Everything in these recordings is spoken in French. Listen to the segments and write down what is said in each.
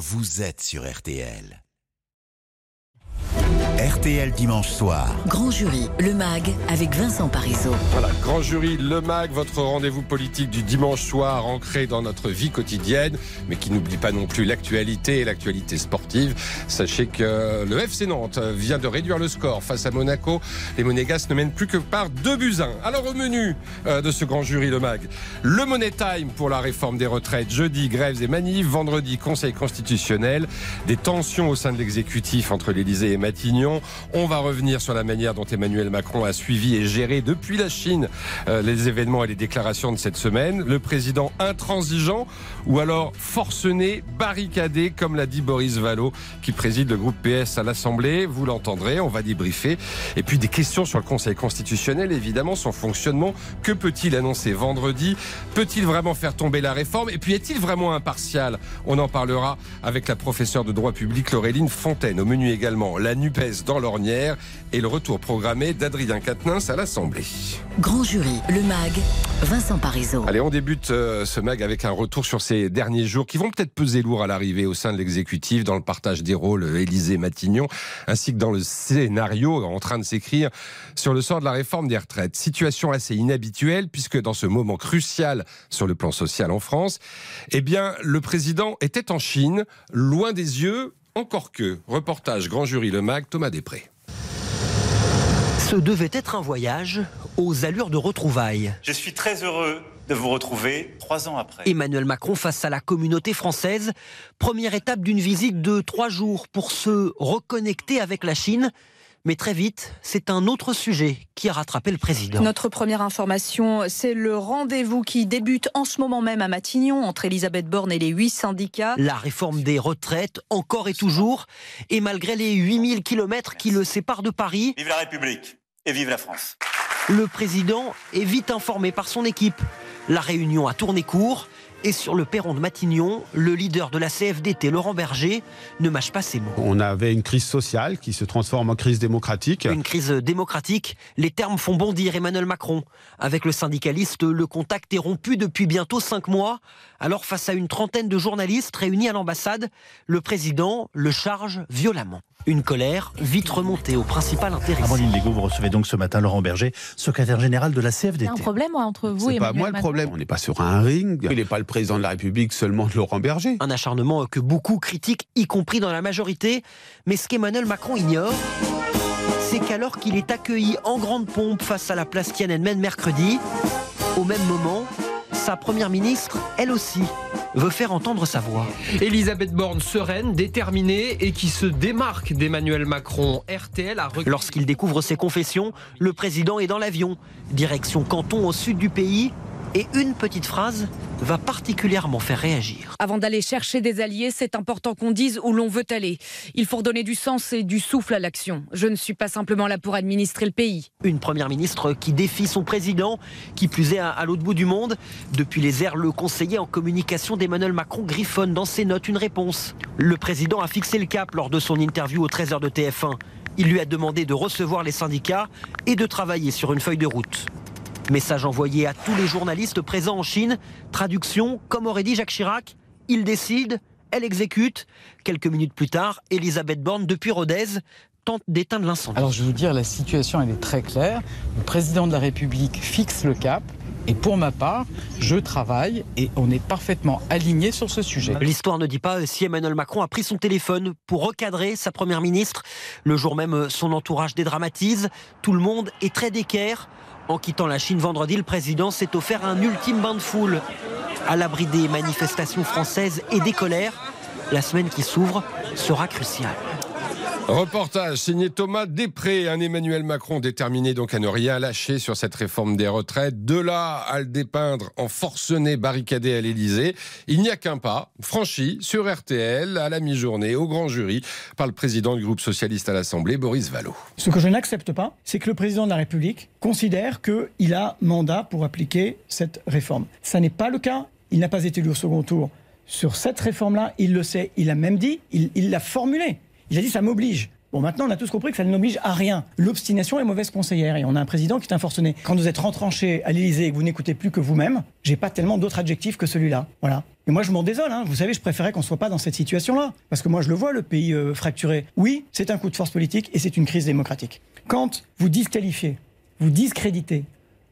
vous êtes sur RTL. RTL dimanche soir. Grand jury, le MAG, avec Vincent Parisot. Voilà, grand jury, le MAG, votre rendez-vous politique du dimanche soir, ancré dans notre vie quotidienne, mais qui n'oublie pas non plus l'actualité et l'actualité sportive. Sachez que le FC Nantes vient de réduire le score face à Monaco. Les Monégasques ne mènent plus que par deux buts 1. Alors au menu euh, de ce grand jury, le MAG, le Money Time pour la réforme des retraites. Jeudi, grèves et manifs. Vendredi, Conseil constitutionnel. Des tensions au sein de l'exécutif entre l'Élysée et On va revenir sur la manière dont Emmanuel Macron a suivi et géré depuis la Chine euh, les événements et les déclarations de cette semaine. Le président intransigeant ou alors forcené, barricadé, comme l'a dit Boris Vallot, qui préside le groupe PS à l'Assemblée. Vous l'entendrez, on va débriefer. Et puis des questions sur le Conseil constitutionnel, évidemment, son fonctionnement. Que peut-il annoncer vendredi? Peut-il vraiment faire tomber la réforme? Et puis est-il vraiment impartial? On en parlera avec la professeure de droit public Laureline Fontaine. Au menu également, la dans l'ornière et le retour programmé d'Adrien Quatennens à l'Assemblée. Grand jury, le MAG, Vincent Parisot. Allez, on débute euh, ce MAG avec un retour sur ces derniers jours qui vont peut-être peser lourd à l'arrivée au sein de l'exécutif, dans le partage des rôles euh, Élysée-Matignon, ainsi que dans le scénario en train de s'écrire sur le sort de la réforme des retraites. Situation assez inhabituelle puisque dans ce moment crucial sur le plan social en France, eh bien, le président était en Chine, loin des yeux encore que, reportage Grand Jury Le Mag, Thomas Després. Ce devait être un voyage aux allures de retrouvailles. Je suis très heureux de vous retrouver trois ans après. Emmanuel Macron face à la communauté française, première étape d'une visite de trois jours pour se reconnecter avec la Chine mais très vite, c'est un autre sujet qui a rattrapé le président. Notre première information, c'est le rendez-vous qui débute en ce moment même à Matignon entre Elisabeth Borne et les huit syndicats. La réforme des retraites, encore et toujours, et malgré les 8000 kilomètres qui le séparent de Paris. Vive la République et vive la France. Le président est vite informé par son équipe. La réunion a tourné court. Et sur le perron de Matignon, le leader de la CFDT, Laurent Berger, ne mâche pas ses mots. On avait une crise sociale qui se transforme en crise démocratique. Une crise démocratique, les termes font bondir Emmanuel Macron. Avec le syndicaliste, le contact est rompu depuis bientôt cinq mois. Alors face à une trentaine de journalistes réunis à l'ambassade, le président le charge violemment. Une colère vite remontée au principal intérêt. Amandine Legault, vous recevez donc ce matin Laurent Berger, secrétaire général de la CFDT. Il y a un problème entre vous et pas moi le problème. On n'est pas sur un ring. Il n'est pas le président de la République seulement de Laurent Berger. Un acharnement que beaucoup critiquent, y compris dans la majorité. Mais ce qu'Emmanuel Macron ignore, c'est qu'alors qu'il est accueilli en grande pompe face à la place Tiananmen mercredi, au même moment, sa première ministre, elle aussi, veut faire entendre sa voix. Elisabeth Borne sereine, déterminée et qui se démarque d'Emmanuel Macron. RTL a Lorsqu'il découvre ses confessions, le président est dans l'avion, direction Canton au sud du pays, et une petite phrase va particulièrement faire réagir. Avant d'aller chercher des alliés, c'est important qu'on dise où l'on veut aller. Il faut redonner du sens et du souffle à l'action. Je ne suis pas simplement là pour administrer le pays. Une première ministre qui défie son président, qui plus est à, l'autre bout du monde. Depuis les airs, le conseiller en communication d'Emmanuel Macron griffonne dans ses notes une réponse. Le président a fixé le cap lors de son interview au 13h de TF1. Il lui a demandé de recevoir les syndicats et de travailler sur une feuille de route. Message envoyé à tous les journalistes présents en Chine. Traduction, comme aurait dit Jacques Chirac, il décide, elle exécute. Quelques minutes plus tard, Elisabeth Borne, depuis Rodez, tente d'éteindre l'incendie. Alors je vais vous dire, la situation, elle est très claire. Le président de la République fixe le cap. Et pour ma part, je travaille et on est parfaitement aligné sur ce sujet. L'histoire ne dit pas si Emmanuel Macron a pris son téléphone pour recadrer sa première ministre. Le jour même, son entourage dédramatise. Tout le monde est très d'équerre. En quittant la Chine vendredi, le président s'est offert un ultime bain de foule. À l'abri des manifestations françaises et des colères, la semaine qui s'ouvre sera cruciale. Reportage signé Thomas Després, un Emmanuel Macron déterminé donc à ne rien lâcher sur cette réforme des retraites. De là à le dépeindre en forcené barricadé à l'Élysée, il n'y a qu'un pas franchi sur RTL à la mi-journée au grand jury par le président du groupe socialiste à l'Assemblée, Boris Vallot. Ce que je n'accepte pas, c'est que le président de la République considère qu'il a mandat pour appliquer cette réforme. Ça n'est pas le cas. Il n'a pas été élu au second tour sur cette réforme-là. Il le sait. Il a même dit, il l'a formulé. Il a dit ça m'oblige. Bon, maintenant, on a tous compris que ça ne à rien. L'obstination est mauvaise conseillère et on a un président qui est un forcené. Quand vous êtes rentranché à l'Élysée et que vous n'écoutez plus que vous-même, j'ai pas tellement d'autres adjectifs que celui-là. Voilà. Et moi, je m'en désole. Hein. Vous savez, je préférais qu'on soit pas dans cette situation-là. Parce que moi, je le vois, le pays euh, fracturé. Oui, c'est un coup de force politique et c'est une crise démocratique. Quand vous disqualifiez, vous discréditez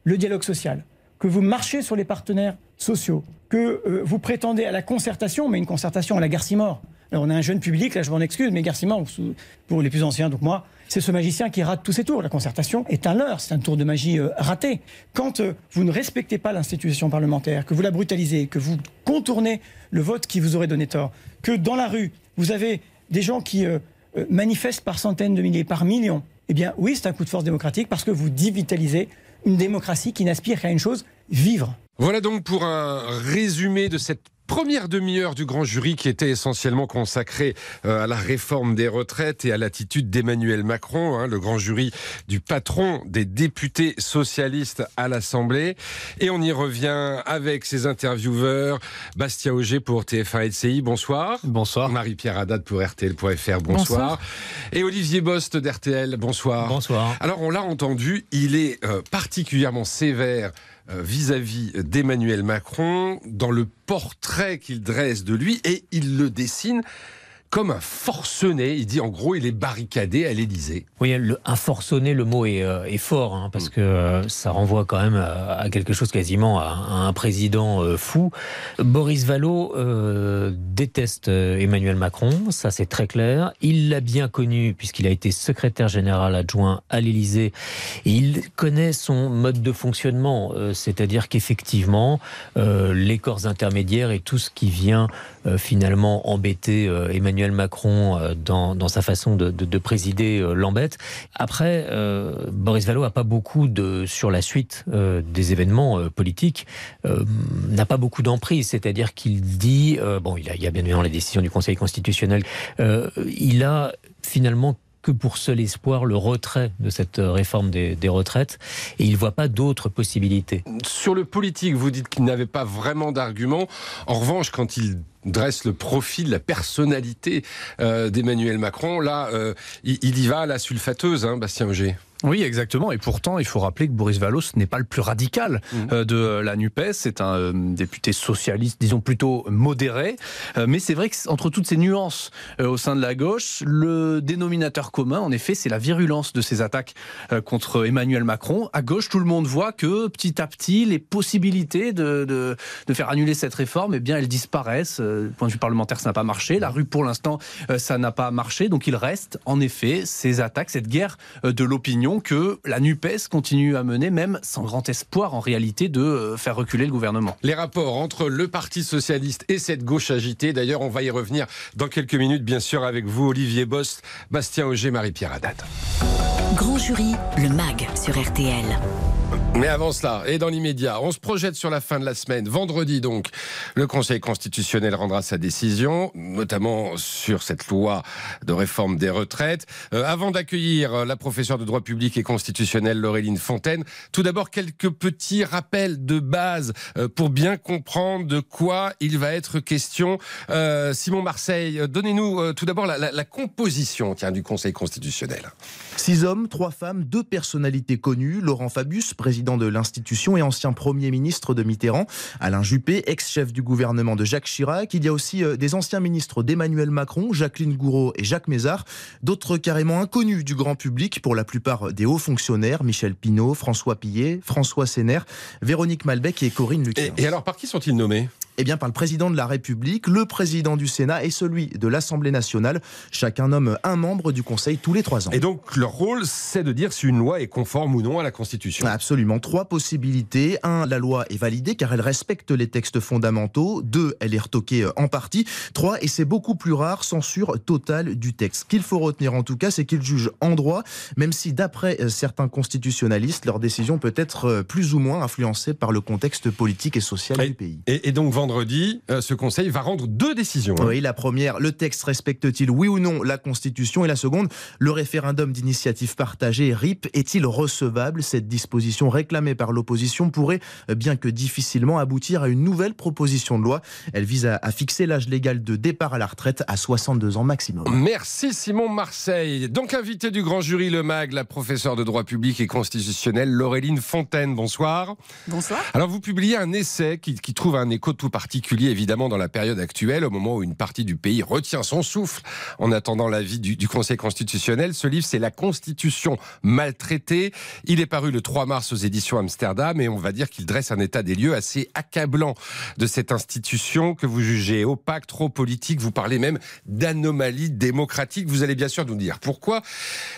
le dialogue social, que vous marchez sur les partenaires sociaux, que euh, vous prétendez à la concertation, mais une concertation à la Garcimore. Alors on a un jeune public, là je m'en excuse, mais Garcimore, pour les plus anciens, donc moi, c'est ce magicien qui rate tous ses tours. La concertation est un leurre, c'est un tour de magie euh, raté. Quand euh, vous ne respectez pas l'institution parlementaire, que vous la brutalisez, que vous contournez le vote qui vous aurait donné tort, que dans la rue, vous avez des gens qui manifestent par centaines de milliers, par millions, eh bien oui, c'est un coup de force démocratique parce que vous divitalisez une démocratie qui n'aspire qu'à une chose, vivre. Voilà donc pour un résumé de cette première demi-heure du grand jury qui était essentiellement consacrée euh, à la réforme des retraites et à l'attitude d'Emmanuel Macron, hein, le grand jury du patron des députés socialistes à l'Assemblée. Et on y revient avec ses intervieweurs. Bastien Auger pour TF1 LCI, bonsoir. Bonsoir. Marie-Pierre Haddad pour RTL.fr, bonsoir. bonsoir. Et Olivier Bost d'RTL, bonsoir. Bonsoir. Alors on l'a entendu, il est euh, particulièrement sévère vis-à-vis d'Emmanuel Macron dans le portrait qu'il dresse de lui et il le dessine comme un forcené. Il dit en gros, il est barricadé à l'Élysée. Oui, le, un forcené, le mot est, euh, fort, hein, parce mm. que euh, ça renvoie quand même à, quelque chose quasiment à, un président euh, fou. Boris Vallot déteste Emmanuel Macron, ça c'est très clair. Il l'a bien connu puisqu'il a été secrétaire général adjoint à l'Élysée. il connaît son mode de fonctionnement, c'est-à-dire qu'effectivement, les corps intermédiaires et tout ce qui vient finalement embêter Emmanuel Macron euh, dans, sa façon de, présider euh, l'embête. Après, euh, Boris Vallot n'a pas beaucoup de sur la suite des événements politiques, n'a pas beaucoup d'emprise. C'est-à-dire qu'il dit, bon, il y a bien évidemment les décisions du Conseil constitutionnel, il a finalement que pour seul espoir le retrait de cette réforme des, retraites et il ne voit pas d'autres possibilités. Sur le politique, vous dites qu'il n'avait pas vraiment d'arguments. En revanche, quand il dresse le profil, la personnalité euh, d'Emmanuel Macron. Là, euh, il, y va à la sulfateuse, hein, Bastien Auger. Oui, exactement. Et pourtant, il faut rappeler que Boris Valos n'est pas le plus radical mmh. euh, de la NUPES. C'est un euh, député socialiste, disons plutôt modéré. Euh, mais c'est vrai qu'entre toutes ces nuances au sein de la gauche, le dénominateur commun, en effet, c'est la virulence de ces attaques contre Emmanuel Macron. À gauche, tout le monde voit que petit à petit, les possibilités de, de, de faire annuler cette réforme, eh bien, elles disparaissent. Du point de vue parlementaire, ça n'a pas marché. La rue, pour l'instant, ça n'a pas marché. Donc, il reste, en effet, ces attaques, cette guerre de l'opinion que la NUPES continue à mener, même sans grand espoir en réalité de euh, faire reculer le gouvernement. Les rapports entre le Parti socialiste et cette gauche agitée, d'ailleurs on va y revenir dans quelques minutes bien sûr avec vous Olivier Bost, Bastien Auger, Marie-Pierre Haddad. Grand jury, le MAG sur RTL. Mais avant cela, et dans l'immédiat, on se projette sur la fin de la semaine. Vendredi, donc, le Conseil constitutionnel rendra sa décision, notamment sur cette loi de réforme des retraites. Euh, avant d'accueillir la professeure de droit public et constitutionnel Laureline Fontaine, tout d'abord quelques petits rappels de base euh, pour bien comprendre de quoi il va être question. Euh, Simon Marseille, donnez-nous tout d'abord la, la, composition tiens, du Conseil constitutionnel. Six hommes, trois femmes, deux personnalités connues. Laurent Fabius, président de l'institution et ancien Premier ministre de Mitterrand. Alain Juppé, ex-chef du gouvernement de Jacques Chirac. Il y a aussi euh, des anciens ministres d'Emmanuel Macron, Jacqueline Gouraud et Jacques Mézard. D'autres carrément inconnus du grand public, pour la plupart des hauts fonctionnaires, Michel Pinault, François Pillet, François Sénère, Véronique Malbec et Corinne Lucas. Et, alors, par qui sont-ils nommés? Eh bien, par le président de la République, le président du Sénat et celui de l'Assemblée nationale. Chacun nomme un membre du Conseil tous les trois ans. Et donc, leur rôle, c'est de dire si une loi est conforme ou non à la Constitution. Absolument. Trois possibilités. Un, la loi est validée car elle respecte les textes fondamentaux. Deux, elle est retoquée euh, en partie. Trois, et c'est beaucoup plus rare, censure totale du texte. Ce qu'il faut retenir en tout cas, c'est qu'ils jugent en droit, même si d'après euh, certains constitutionnalistes, leur décision peut être euh, plus ou moins influencée par le contexte politique et social du pays. Et, et donc, vendredi, euh, ce Conseil va rendre deux décisions. hein. Oui, la première, le texte respecte-t-il oui ou non la Constitution? Et la seconde, le référendum d'initiative partagée RIP est-il recevable? Cette disposition réclamée par l'opposition pourrait, euh, bien que difficilement, aboutir à une nouvelle proposition de loi. Elle vise à, à fixer l'âge légal de départ à la retraite à 62 ans maximum. Merci Simon Marseille. Donc invité du grand jury Le Mag, la professeure de droit public et constitutionnel Laureline Fontaine. Bonsoir. Bonsoir. Alors vous publiez un essai qui, qui trouve un écho tout particulier évidemment dans la période actuelle, au moment où une partie du pays retient son souffle en attendant l'avis du, du Conseil constitutionnel. Ce livre, c'est La Constitution maltraitée. Il est paru le 3 mars aux éditions Amsterdam et on va dire qu'il dresse un état des lieux assez accablant de cette institution que vous jugez opaque, trop politique. Vous parlez même d'anomalie démocratique. Vous allez bien sûr nous dire pourquoi.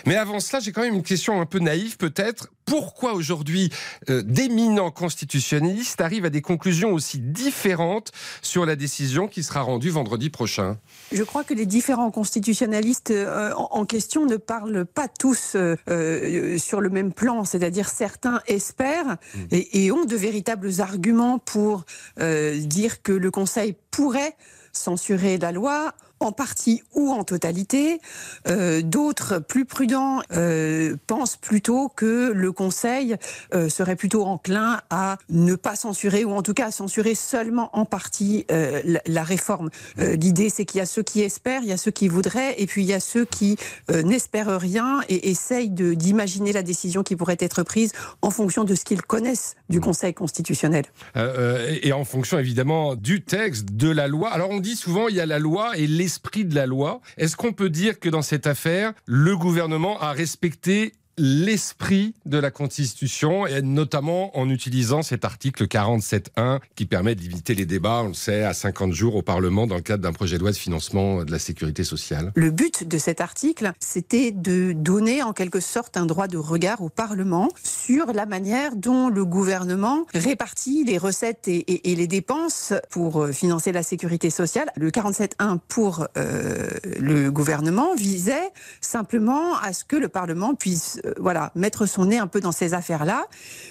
Mais avant cela, j'ai quand même une question un peu naïve peut-être. Pourquoi aujourd'hui euh, d'éminents constitutionnalistes arrivent à des conclusions aussi différentes sur la décision qui sera rendue vendredi prochain? Je crois que les différents constitutionnalistes euh, en, en question ne parlent pas tous euh, sur le même plan, c'est-à-dire certains espèrent et, et ont de véritables arguments pour dire que le Conseil pourrait censurer la loi en partie ou en totalité. Euh, D'autres, plus prudents, euh, pensent plutôt que le Conseil euh, serait plutôt enclin à ne pas censurer, ou en tout cas à censurer seulement en partie la, la réforme. L'idée, c'est qu'il y a ceux qui espèrent, il y a ceux qui voudraient, et puis il y a ceux qui n'espèrent rien et essayent d'imaginer la décision qui pourrait être prise en fonction de ce qu'ils connaissent du Conseil constitutionnel. Et en fonction évidemment du texte, de la loi. Alors on dit souvent il y a la loi et l'esprit de la loi. Est-ce qu'on peut dire que dans cette affaire, le gouvernement a respecté l'esprit de la Constitution, et notamment en utilisant cet article 47.1 qui permet de limiter les débats, on le sait, à 50 jours au Parlement dans le cadre d'un projet de loi de financement de la sécurité sociale? Le but de cet article, c'était de donner en quelque sorte un droit de regard au Parlement la manière dont le gouvernement répartit les recettes et, et- et les dépenses pour euh, financer la sécurité sociale. Le 47.1 pour euh, le gouvernement visait simplement à ce que le Parlement puisse euh, voilà, mettre son nez un peu dans ces affaires-là,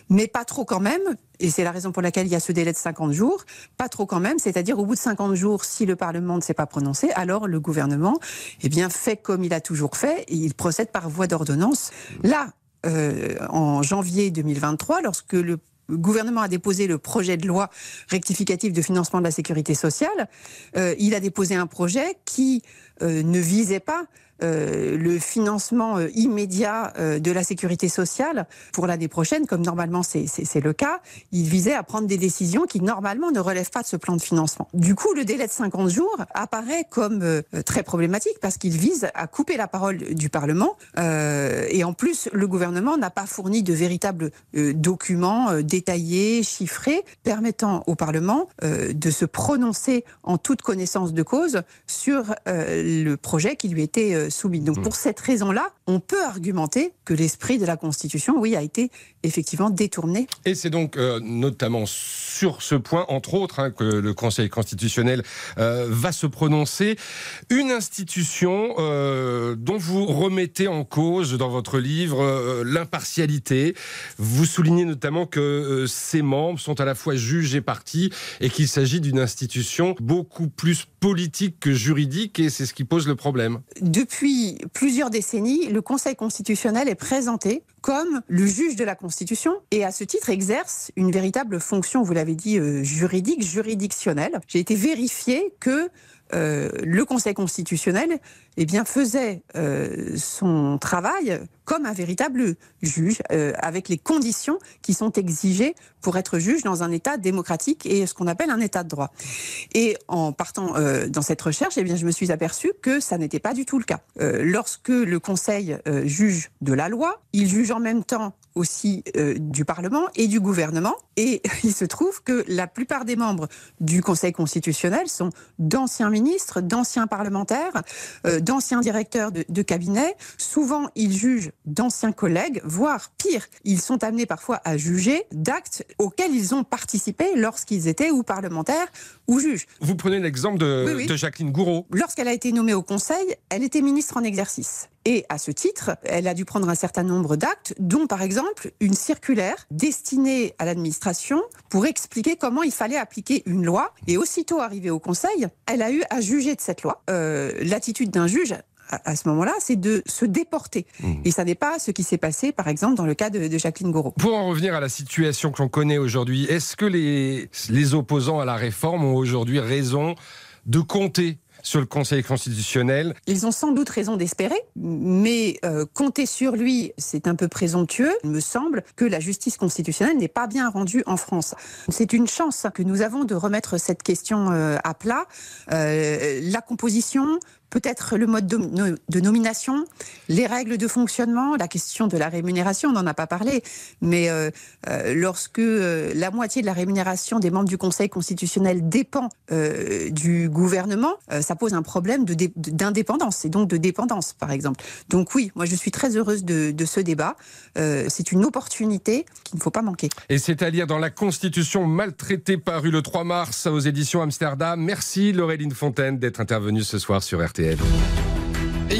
mais pas trop quand même, et c'est la raison pour laquelle il y a ce délai de 50 jours, pas trop quand même, c'est-à-dire au bout de 50 jours, si le Parlement ne s'est pas prononcé, alors le gouvernement eh bien, fait comme il a toujours fait, et il procède par voie d'ordonnance. Là, euh, en janvier 2023, lorsque le gouvernement a déposé le projet de loi rectificatif de financement de la sécurité sociale, euh, il a déposé un projet qui euh, ne visait pas euh, le financement euh, immédiat euh, de la sécurité sociale pour l'année prochaine, comme normalement c'est- le cas. Il visait à prendre des décisions qui normalement ne relèvent pas de ce plan de financement. Du coup, le délai de 50 jours apparaît comme très problématique parce qu'il vise à couper la parole du Parlement. Et en plus, le gouvernement n'a pas fourni de véritables documents détaillés, chiffrés, permettant au Parlement de se prononcer en toute connaissance de cause sur le projet qui lui était soumis. Donc pour cette raison-là, on peut argumenter que l'esprit de la Constitution, oui, a été effectivement détourné. Et c'est donc euh, notamment sur ce point, entre autres, hein, que le Conseil constitutionnel euh, va se prononcer. Une institution euh, dont vous remettez en cause dans votre livre l'impartialité. Vous soulignez notamment que ses membres sont à la fois juges et partis et qu'il s'agit d'une institution beaucoup plus politique que juridique et c'est ce qui pose le problème. Depuis plusieurs décennies, le Conseil constitutionnel est présenté comme le juge de la Constitution et à ce titre exerce une véritable fonction, vous l'avez dit, euh, juridique, juridictionnelle. J'ai été vérifié que euh, le Conseil constitutionnel eh bien, faisait euh, son travail comme un véritable juge, euh, avec les conditions qui sont exigées pour être juge dans un État démocratique et ce qu'on appelle un État de droit. Et en partant dans cette recherche, eh bien, je me suis aperçu que ça n'était pas du tout le cas. Lorsque le Conseil juge de la loi, il juge en même temps aussi euh, du Parlement et du gouvernement. Et il se trouve que la plupart des membres du Conseil constitutionnel sont d'anciens ministres, d'anciens parlementaires, euh, d'anciens directeurs de, de cabinet. Souvent, ils jugent d'anciens collègues, voire pire, ils sont amenés parfois à juger d'actes auxquels ils ont participé lorsqu'ils étaient ou parlementaires ou juges. Vous prenez l'exemple de, Oui, oui. de Jacqueline Gouraud. Lorsqu'elle a été nommée au Conseil, elle était ministre en exercice. Et à ce titre, elle a dû prendre un certain nombre d'actes, dont par exemple une circulaire destinée à l'administration pour expliquer comment il fallait appliquer une loi. Et aussitôt arrivée au Conseil, elle a eu à juger de cette loi. Euh, L'attitude d'un juge à ce moment-là, c'est de se déporter. Mmh. Et ça n'est pas ce qui s'est passé, par exemple, dans le cas de, de Jacqueline Gouraud. Pour en revenir à la situation que l'on connaît aujourd'hui, est-ce que les, les opposants à la réforme ont aujourd'hui raison de compter sur le Conseil constitutionnel. Ils ont sans doute raison d'espérer, mais euh, compter sur lui, c'est un peu présomptueux. Il me semble que la justice constitutionnelle n'est pas bien rendue en France. C'est une chance que nous avons de remettre cette question euh, à plat. Euh, la composition, peut-être le mode de, nomination, les règles de fonctionnement, la question de la rémunération, on n'en a pas parlé, mais euh, euh, lorsque euh, la moitié de la rémunération des membres du Conseil constitutionnel dépend du gouvernement, ça pose un problème d'indépendance et donc de dépendance, par exemple. Donc oui, moi je suis très heureuse de, de ce débat. C'est une opportunité qu'il ne faut pas manquer. Et c'est à lire dans la Constitution maltraitée parue le 3 mars aux éditions Amsterdam. Merci Laureline Fontaine d'être intervenue ce soir sur RT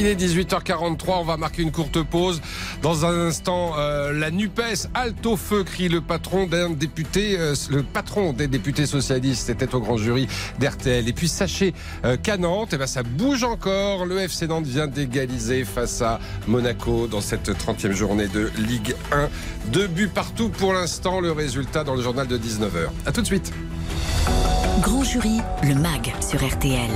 il est 18h43, on va marquer une courte pause. Dans un instant, euh, la NUPES, halte au feu, crie le patron d'un député, euh, le patron des députés socialistes, c'était au grand jury d'RTL. Et puis sachez euh, qu'à Nantes, eh ben, ça bouge encore. Le FC Nantes vient d'égaliser face à Monaco dans cette 30e journée de Ligue 1. Deux buts partout pour l'instant, le résultat dans le journal de 19h. A tout de suite. Grand jury, le MAG sur RTL.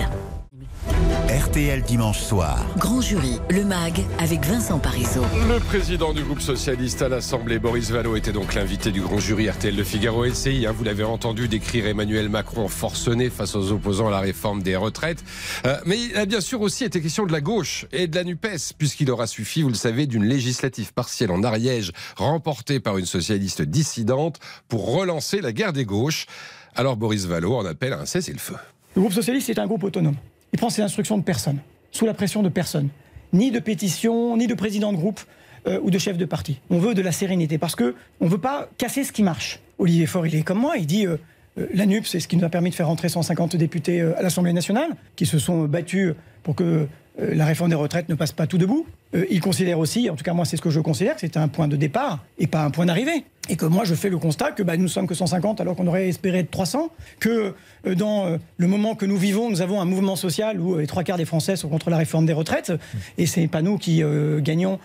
RTL dimanche soir. Grand jury, le MAG avec Vincent Parisot. Le président du groupe socialiste à l'Assemblée, Boris Vallaud, était donc l'invité du grand jury RTL Le Figaro LCI. Hein, vous l'avez entendu décrire Emmanuel Macron forcené face aux opposants à la réforme des retraites. Euh, mais il a bien sûr aussi été question de la gauche et de la NUPES, puisqu'il aura suffi, vous le savez, d'une législative partielle en Ariège remportée par une socialiste dissidente pour relancer la guerre des gauches. Alors Boris Vallaud en appelle à un cessez-le-feu. Le groupe socialiste est un groupe autonome. Il prend ses instructions de personne, sous la pression de personne, ni de pétition, ni de président de groupe euh, ou de chef de parti. On veut de la sérénité parce que on veut pas casser ce qui marche. Olivier Faure, il est comme moi, il dit euh, euh, c'est ce qui nous a permis de faire rentrer 150 députés à l'Assemblée nationale, qui se sont battus pour que la réforme des retraites ne passe pas tout debout. il considère aussi, en tout cas moi c'est ce que je considère, que c'est un point de départ et pas un point d'arrivée. Et que moi je fais le constat que bah, nous sommes que 150 alors qu'on aurait espéré être 300, que euh, dans euh, le moment que nous vivons, nous avons un mouvement social où euh, les trois quarts des Français sont contre la réforme des retraites, et c'est pas nous qui gagnons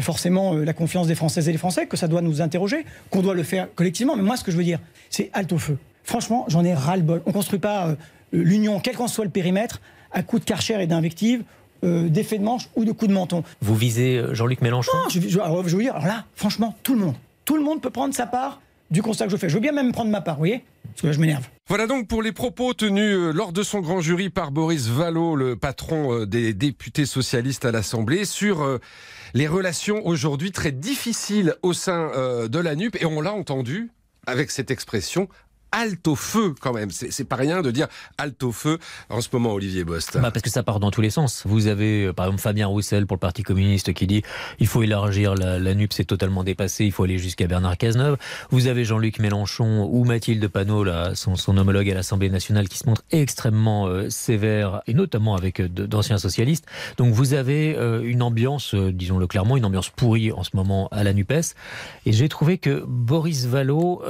forcément la confiance des Françaises et des Français, que ça doit nous interroger, qu'on doit le faire collectivement. Mais moi ce que je veux dire, c'est halte au feu. Franchement, j'en ai ras-le-bol. On construit pas l'union, quel qu'en soit le périmètre, à coups de karcher et d'invectives, d'effets de manche ou de coups de menton. Vous visez Jean-Luc Mélenchon Non, je, je, alors, je veux dire, alors là, franchement, tout le monde, tout le monde peut prendre sa part du constat que je fais. Je veux bien même prendre ma part, vous voyez Parce que là, je m'énerve. Voilà donc pour les propos tenus euh, lors de son grand jury par Boris Vallaud, le patron euh, des députés socialistes à l'Assemblée, sur euh, les relations aujourd'hui très difficiles au sein de la NUP. Et on l'a entendu avec cette expression halte au feu quand même. C'est pas rien de dire halte au feu en ce moment, Olivier Bost. Bah parce que ça part dans tous les sens. Vous avez euh, par exemple Fabien Roussel pour le Parti communiste qui dit il faut élargir la, la NUP, c'est totalement dépassé, il faut aller jusqu'à Bernard Cazeneuve. Vous avez Jean-Luc Mélenchon ou Mathilde Panot, son, homologue à l'Assemblée nationale, qui se montre extrêmement euh, sévère et notamment avec euh, d'anciens socialistes. Donc vous avez une ambiance, disons-le clairement, une ambiance pourrie en ce moment à la NUPES. Et j'ai trouvé que Boris Vallaud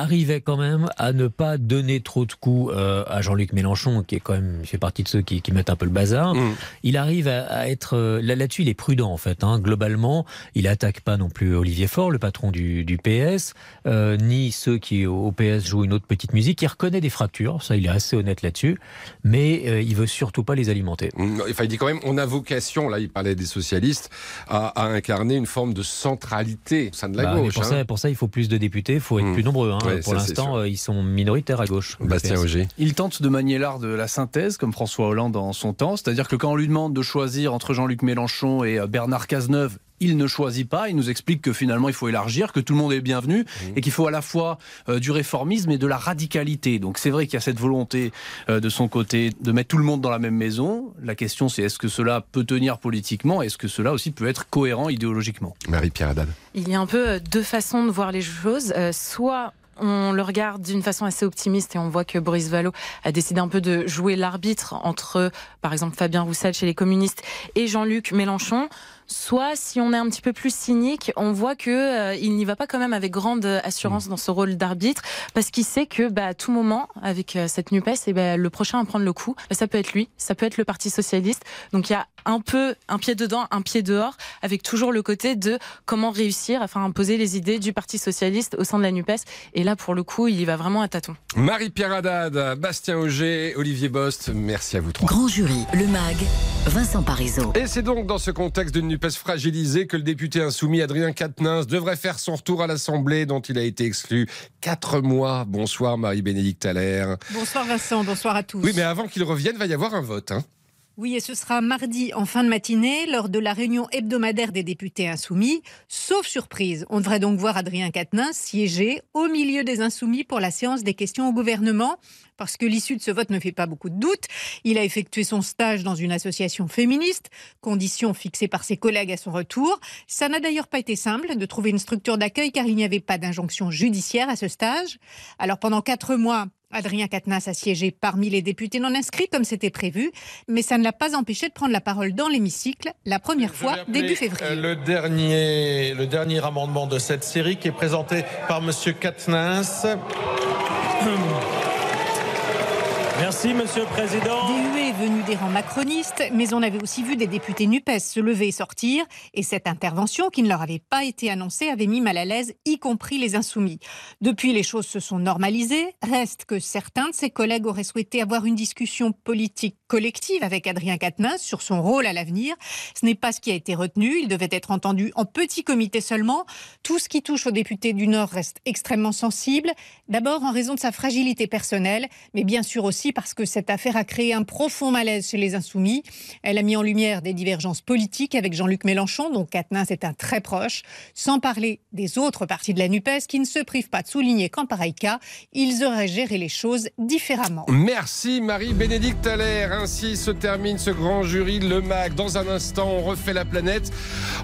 arrivait quand même à ne pas donner trop de coups euh, à Jean-Luc Mélenchon, qui est quand même fait partie de ceux qui, qui mettent un peu le bazar. Mm. Il arrive à, à être euh, là là-dessus, il est prudent en fait. Hein. Globalement, il attaque pas non plus Olivier Faure, le patron du, du PS, euh, ni ceux qui au PS jouent une autre petite musique. Il reconnaît des fractures, ça il est assez honnête là-dessus, mais euh, il veut surtout pas les alimenter. Mm. Enfin, il dit quand même, on a vocation, là, il parlait des socialistes, à, à incarner une forme de centralité au sein de la bah, gauche. Pour, hein. ça, pour ça, il faut plus de députés, il faut être Mm. plus nombreux. Hein. Ouais, pour l'instant, euh, ils sont minoritaires à gauche. Bastien. Auger. Il tente de manier l'art de la synthèse, comme François Hollande en son temps. C'est-à-dire que quand on lui demande de choisir entre Jean-Luc Mélenchon et euh, Bernard Cazeneuve, il ne choisit pas. Il nous explique que finalement, il faut élargir, que tout le monde est bienvenu Mmh. et qu'il faut à la fois euh, du réformisme et de la radicalité. Donc c'est vrai qu'il y a cette volonté euh, de son côté de mettre tout le monde dans la même maison. La question, c'est est-ce que cela peut tenir politiquement? Est-ce que cela aussi peut être cohérent idéologiquement? Marie-Pierre Haddad. Il y a un peu deux façons de voir les choses. Euh, soit on le regarde d'une façon assez optimiste et on voit que Boris Vallaud a décidé un peu de jouer l'arbitre entre, par exemple, Fabien Roussel chez les communistes et Jean-Luc Mélenchon. Soit, si on est un petit peu plus cynique, on voit que euh, il n'y va pas quand même avec grande assurance dans ce rôle d'arbitre, parce qu'il sait que, bah, à tout moment, avec euh, cette Nupes, et ben le prochain à prendre le coup, bah, ça peut être lui, ça peut être le Parti socialiste. Donc il y a un peu un pied dedans, un pied dehors, avec toujours le côté de comment réussir à faire imposer les idées du Parti socialiste au sein de la Nupes. Et là, pour le coup, il y va vraiment à tâtons. Marie-Pierre Haddad, Bastien Auger, Olivier Bost, merci à vous trois. Grand jury, le MAG, Vincent Parisot. Et c'est donc dans ce contexte d'une NUPES fragilisée que le député insoumis Adrien Quatennens devrait faire son retour à l'Assemblée dont il a été exclu quatre mois. Bonsoir Marie-Bénédicte Allaire. Bonsoir Vincent, bonsoir à tous. Oui, mais avant qu'il revienne, va y avoir un vote. Hein. Oui, et ce sera mardi en fin de matinée, lors de la réunion hebdomadaire des députés insoumis. Sauf surprise, on devrait donc voir Adrien Quatennens siéger au milieu des insoumis pour la séance des questions au gouvernement. Parce que l'issue de ce vote ne fait pas beaucoup de doute. Il a effectué son stage dans une association féministe, condition fixée par ses collègues à son retour. Ça n'a d'ailleurs pas été simple de trouver une structure d'accueil car il n'y avait pas d'injonction judiciaire à ce stage. Alors pendant quatre mois, Adrien Quatennens a siégé parmi les députés non inscrits comme c'était prévu, mais ça ne l'a pas empêché de prendre la parole dans l'hémicycle la première fois début février. Le dernier, le dernier amendement de cette série qui est présenté par Monsieur Quatennens. Merci, Monsieur le Président. Venues des rangs macronistes, mais on avait aussi vu des députés NUPES se lever et sortir. Et cette intervention, qui ne leur avait pas été annoncée, avait mis mal à l'aise, y compris les insoumis. Depuis, les choses se sont normalisées. Reste que certains de ses collègues auraient souhaité avoir une discussion politique collective avec Adrien Quatennens sur son rôle à l'avenir. Ce n'est pas ce qui a été retenu. Il devait être entendu en petit comité seulement. Tout ce qui touche aux députés du Nord reste extrêmement sensible. D'abord en raison de sa fragilité personnelle, mais bien sûr aussi parce que cette affaire a créé un profond malaise chez les Insoumis. Elle a mis en lumière des divergences politiques avec Jean-Luc Mélenchon, dont Quatennens est un très proche, sans parler des autres partis de la NUPES qui ne se privent pas de souligner qu'en pareil cas, ils auraient géré les choses différemment. Merci Marie-Bénédicte Allaire. Ainsi se termine ce grand jury, le MAC. Dans un instant, on refait la planète.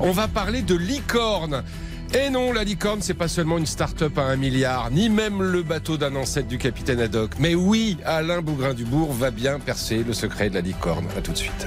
On va parler de licorne. Et non, la licorne, c'est pas seulement une start-up à un milliard, ni même le bateau d'un ancêtre du capitaine Haddock. Mais oui, Alain Bougrain-Dubourg va bien percer le secret de la licorne. À tout de suite.